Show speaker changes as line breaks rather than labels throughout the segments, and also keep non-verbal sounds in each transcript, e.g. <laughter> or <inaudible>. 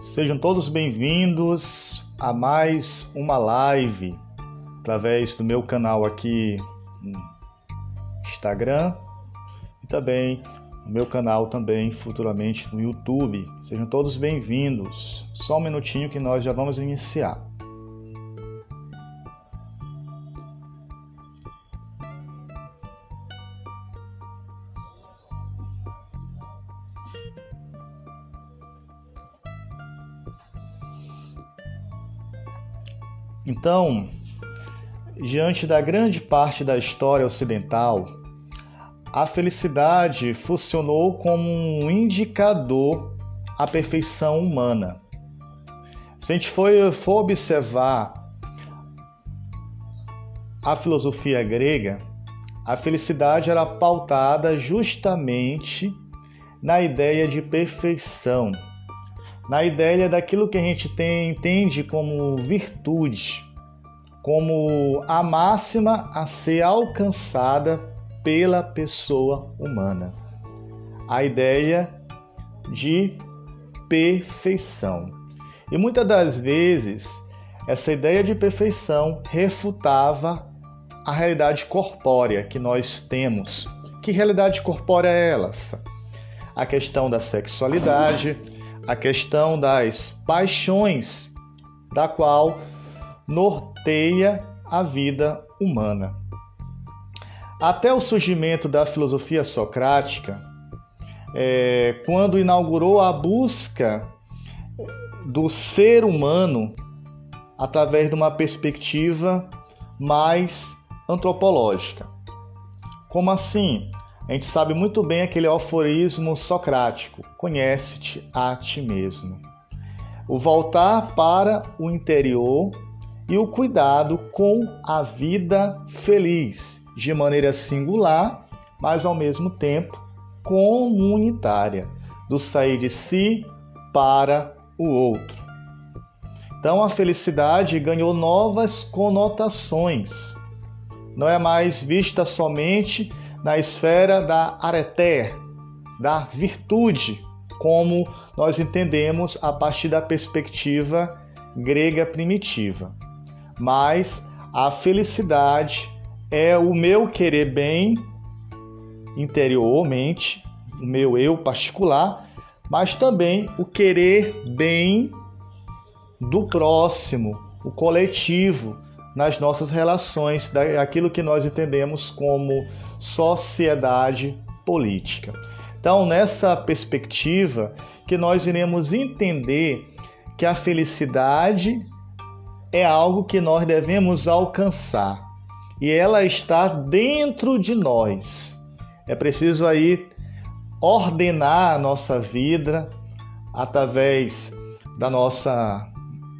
Sejam todos bem-vindos a mais uma live através do meu canal aqui no Instagram e também no meu canal também futuramente no YouTube. Sejam todos bem-vindos. Só um minutinho que nós já vamos iniciar. Então, diante da grande parte da história ocidental, a felicidade funcionou como um indicador à perfeição humana. Se a gente for, for observar a filosofia grega, a felicidade era pautada justamente na ideia de perfeição na ideia daquilo que a gente tem, entende como virtude, como a máxima a ser alcançada pela pessoa humana. A ideia de perfeição. E muitas das vezes, essa ideia de perfeição refutava a realidade corpórea que nós temos. Que realidade corpórea é essa? A questão da sexualidade, a questão das paixões, da qual norteia a vida humana. Até o surgimento da filosofia socrática, é, quando inaugurou a busca do ser humano através de uma perspectiva mais antropológica. Como assim? A gente sabe muito bem aquele aforismo socrático: conhece-te a ti mesmo. O voltar para o interior e o cuidado com a vida feliz, de maneira singular, mas ao mesmo tempo comunitária, do sair de si para o outro. Então a felicidade ganhou novas conotações. Não é mais vista somente na esfera da areter, da virtude, como nós entendemos a partir da perspectiva grega primitiva. Mas a felicidade é o meu querer bem interiormente, o meu eu particular, mas também o querer bem do próximo, o coletivo, nas nossas relações, daquilo que nós entendemos como sociedade política. Então, nessa perspectiva, que nós iremos entender que a felicidade é algo que nós devemos alcançar e ela está dentro de nós. É preciso aí ordenar a nossa vida através da nossa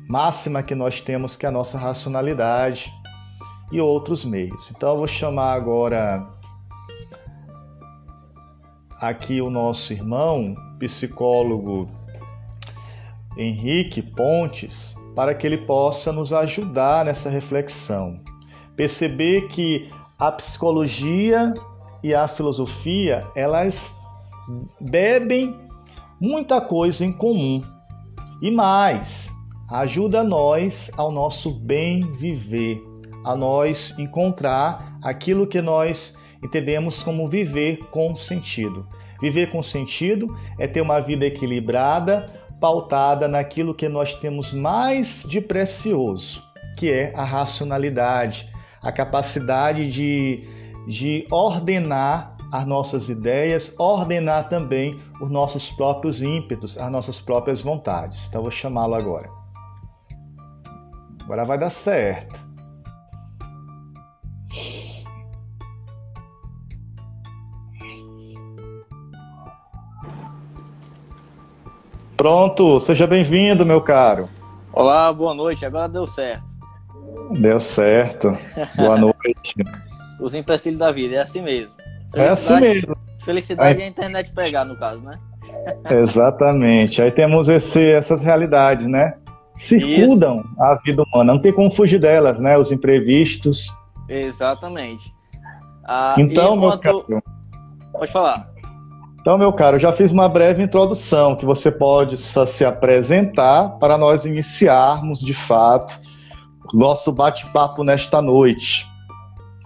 máxima que nós temos, que é a nossa racionalidade e outros meios. Então eu vou chamar agora aqui o nosso irmão, psicólogo Henrique Pontes, para que ele possa nos ajudar nessa reflexão. Perceber que a psicologia e a filosofia, elas bebem muita coisa em comum. E mais, ajuda nós ao nosso bem viver, a nós encontrar aquilo que nós entendemos como viver com sentido. Viver com sentido é ter uma vida equilibrada, pautada naquilo que nós temos mais de precioso, que é a racionalidade, a capacidade de, de ordenar as nossas ideias, ordenar também os nossos próprios ímpetos, as nossas próprias vontades. Então, vou chamá-lo agora. Agora vai dar certo. Pronto, seja bem-vindo, meu caro.
Olá, boa noite. Agora deu certo.
Deu certo. Boa <laughs> noite.
Os empecilhos da vida, é assim mesmo.
É assim mesmo.
Felicidade é a internet pegar, no caso, né? <laughs>
Exatamente. Aí temos esse, essas realidades, né? Circundam Isso. a vida humana. Não tem como fugir delas, né? Os imprevistos.
Exatamente. Ah,
então, enquanto... meu caro.
Pode falar.
Então, meu caro, eu já fiz uma breve introdução que você pode se apresentar para nós iniciarmos de fato o nosso bate-papo nesta noite.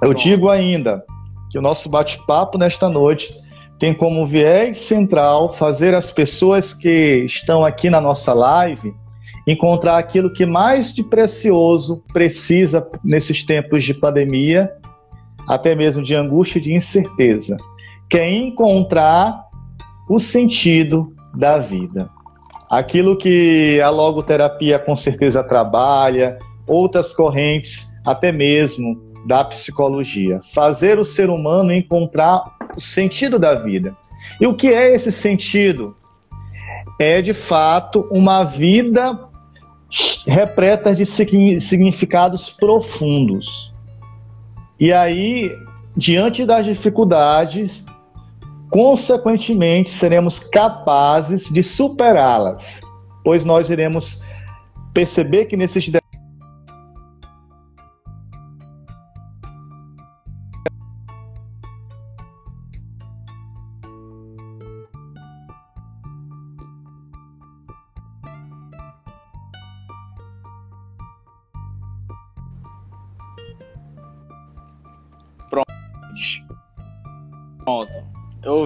Eu digo ainda que o nosso bate-papo nesta noite tem como viés central fazer as pessoas que estão aqui na nossa live encontrar aquilo que mais de precioso precisa nesses tempos de pandemia, até mesmo de angústia e de incerteza, que é encontrar o sentido da vida. Aquilo que a logoterapia com certeza trabalha, outras correntes, até mesmo da psicologia. Fazer o ser humano encontrar o sentido da vida. E o que é esse sentido? É de fato uma vida repleta de significados profundos. E aí, diante das dificuldades, consequentemente seremos capazes de superá-las, pois nós iremos perceber que nesses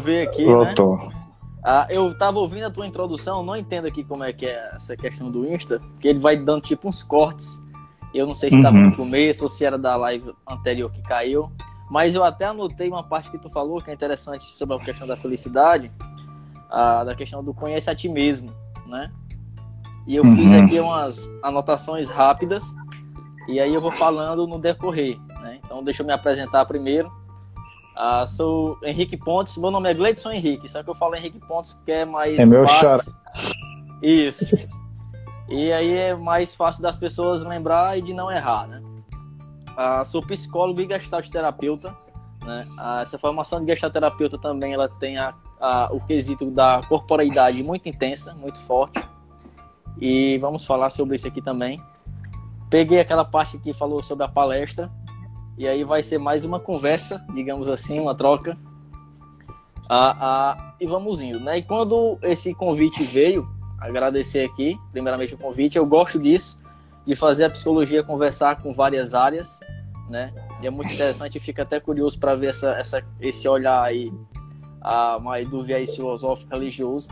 Ouvi aqui, né? Né? Ah, eu tava ouvindo a tua introdução, não entendo aqui como é que é essa questão do Insta, que ele vai dando tipo uns cortes. Eu não sei se estava uhum. no começo ou se era da live anterior que caiu. Mas eu até anotei uma parte que tu falou que é interessante sobre a questão da felicidade, a, da questão do conhece a ti mesmo, né? E eu uhum. fiz aqui umas anotações rápidas e aí eu vou falando no decorrer, né? Então deixa eu me apresentar primeiro. Ah, sou Henrique Pontes, meu nome é Gleidson Henrique, só que eu falo Henrique Pontes porque é mais
é meu fácil.
Isso. E aí é mais fácil das pessoas lembrar e de não errar, né? Ah, sou psicólogo e gestalterapeuta, né? Ah, essa formação de gestalterapeuta também ela tem a, a, o quesito da corporeidade muito intensa, muito forte. E vamos falar sobre isso aqui também. Peguei aquela parte que falou sobre a palestra, e aí vai ser mais uma conversa, digamos assim, uma troca. Ah, ah, e vamos indo, né? E quando esse convite veio, agradecer aqui, primeiramente o convite, eu gosto disso, de fazer a psicologia conversar com várias áreas, né? E é muito interessante, fica até curioso para ver essa, essa, esse olhar aí a, mais do viés filosófico religioso.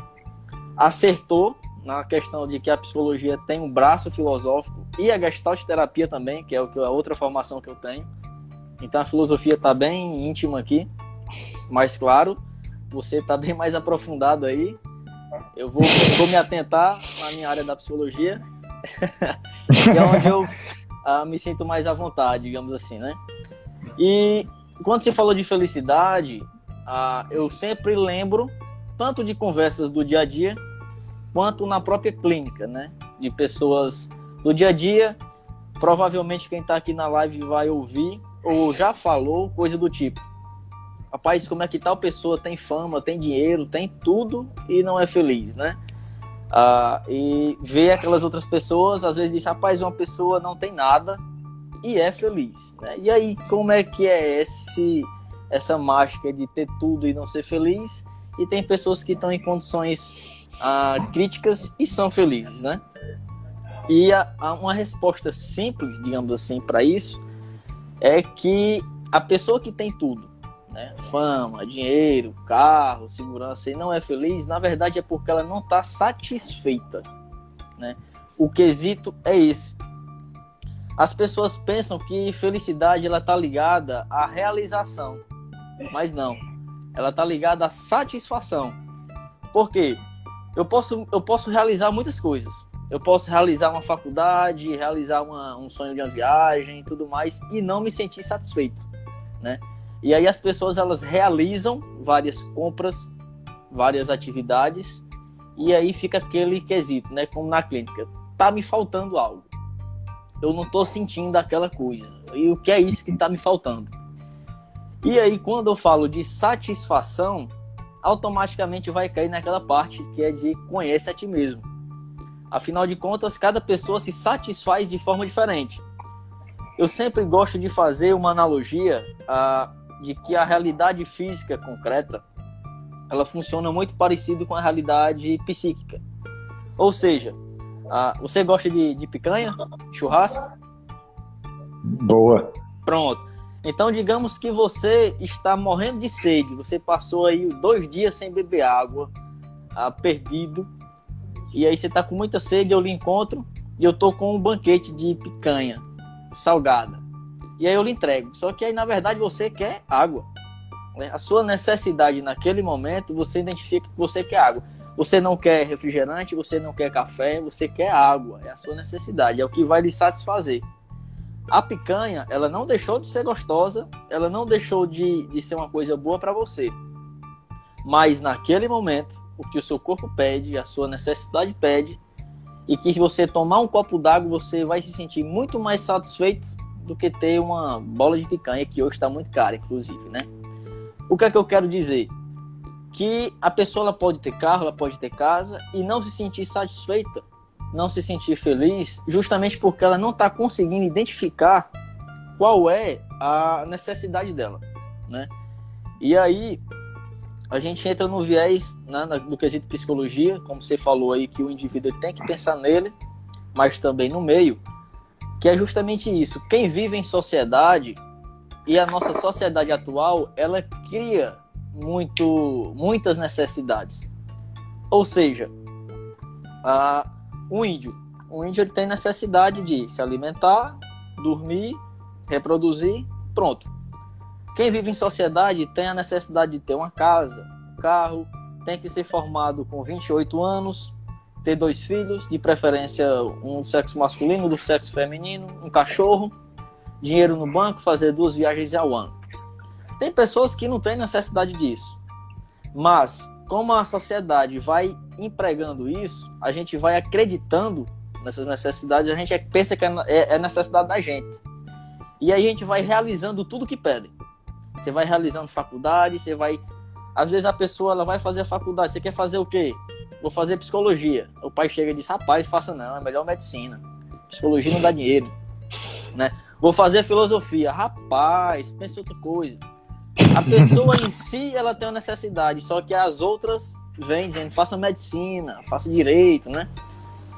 Acertou na questão de que a psicologia tem um braço filosófico e a gestalt terapia também, que é a outra formação que eu tenho. Então a filosofia está bem íntima aqui, mas claro, você está bem mais aprofundado aí. Eu vou, vou me atentar na minha área da psicologia, <laughs> que é onde eu uh, me sinto mais à vontade, digamos assim, né? E quando você falou de felicidade, uh, eu sempre lembro tanto de conversas do dia a dia quanto na própria clínica, né? De pessoas do dia a dia. Provavelmente quem está aqui na live vai ouvir ou já falou coisa do tipo: rapaz, como é que tal pessoa tem fama, tem dinheiro, tem tudo e não é feliz, né? Ah, e vê aquelas outras pessoas, às vezes diz: rapaz, uma pessoa não tem nada e é feliz, né? E aí, como é que é esse, essa mágica de ter tudo e não ser feliz? E tem pessoas que estão em condições ah, críticas e são felizes, né? E a uma resposta simples, digamos assim, para isso é que a pessoa que tem tudo, né, fama, dinheiro, carro, segurança e não é feliz, na verdade é porque ela não está satisfeita. Né? O quesito é esse. As pessoas pensam que felicidade ela está ligada à realização, mas não. Ela está ligada à satisfação. Por quê? Eu posso, eu posso realizar muitas coisas, eu posso realizar uma faculdade, realizar uma, um sonho de uma viagem e tudo mais e não me sentir satisfeito, né? E aí as pessoas elas realizam várias compras, várias atividades e aí fica aquele quesito, né? Como na clínica, tá me faltando algo. Eu não tô sentindo aquela coisa. E o que é isso que tá me faltando? E aí quando eu falo de satisfação, automaticamente vai cair naquela parte que é de conhece a ti mesmo. Afinal de contas, cada pessoa se satisfaz de forma diferente. Eu sempre gosto de fazer uma analogia uh, de que a realidade física concreta ela funciona muito parecido com a realidade psíquica. Ou seja, ah, você gosta de, de picanha? Churrasco?
Boa.
Pronto. Então, digamos que você está morrendo de sede, você passou aí dois dias sem beber água, ah, perdido, e aí você está com muita sede, eu lhe encontro e eu tô com um banquete de picanha salgada. E aí eu lhe entrego. Só que aí, na verdade, você quer água. Né? A sua necessidade naquele momento, você identifica que você quer água. Você não quer refrigerante, você não quer café, você quer água. É a sua necessidade, é o que vai lhe satisfazer. A picanha, ela não deixou de ser gostosa, ela não deixou de, de ser uma coisa boa para você. Mas naquele momento, o que o seu corpo pede, a sua necessidade pede, e que se você tomar um copo d'água, você vai se sentir muito mais satisfeito do que ter uma bola de picanha, que hoje está muito cara, inclusive, né? O que é que eu quero dizer? que a pessoa ela pode ter carro, ela pode ter casa e não se sentir satisfeita, não se sentir feliz, justamente porque ela não está conseguindo identificar qual é a necessidade dela, né? E aí a gente entra no viés né, do quesito psicologia, como você falou aí que o indivíduo tem que pensar nele, mas também no meio, que é justamente isso. Quem vive em sociedade e a nossa sociedade atual, ela cria muito, muitas necessidades. Ou seja, a, o índio, o índio ele tem necessidade de se alimentar, dormir, reproduzir, pronto. Quem vive em sociedade tem a necessidade de ter uma casa, um carro, tem que ser formado com 28 anos, ter dois filhos, de preferência um do sexo masculino, do sexo feminino, um cachorro, dinheiro no banco, fazer duas viagens ao ano. Tem pessoas que não têm necessidade disso. Mas, como a sociedade vai empregando isso, a gente vai acreditando nessas necessidades, a gente pensa que é, necessidade da gente. E aí a gente vai realizando tudo que pedem. Você vai realizando faculdade, você vai. Às vezes a pessoa ela vai fazer a faculdade, você quer fazer o quê? Vou fazer psicologia. O pai chega e diz: rapaz, faça não, é melhor medicina. Psicologia não dá dinheiro. Né? Vou fazer filosofia. Rapaz, pense outra coisa. A pessoa em <laughs> si, ela tem uma necessidade, só que as outras vêm dizendo, faça medicina, faça direito, né?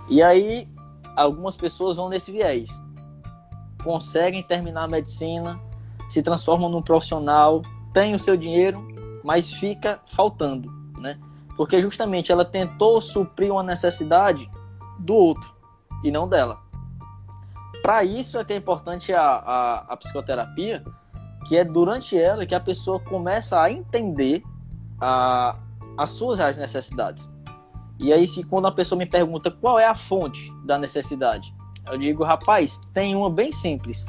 E aí, algumas pessoas vão nesse viés. Conseguem terminar a medicina, se transformam num profissional, tem o seu dinheiro, mas fica faltando, né? Porque justamente ela tentou suprir uma necessidade do outro e não dela. Para isso é que é importante a, a, a psicoterapia, que é durante ela que a pessoa começa a entender a, as suas reais necessidades. E aí, se quando a pessoa me pergunta qual é a fonte da necessidade, eu digo, rapaz, tem uma bem simples.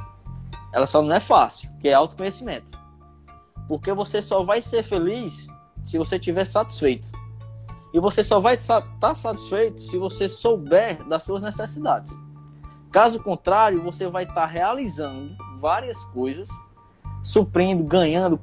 Ela só não é fácil, que é autoconhecimento. Porque você só vai ser feliz se você estiver satisfeito. E você só vai estar tá satisfeito se você souber das suas necessidades. Caso contrário, você vai estar tá realizando várias coisas suprindo, ganhando,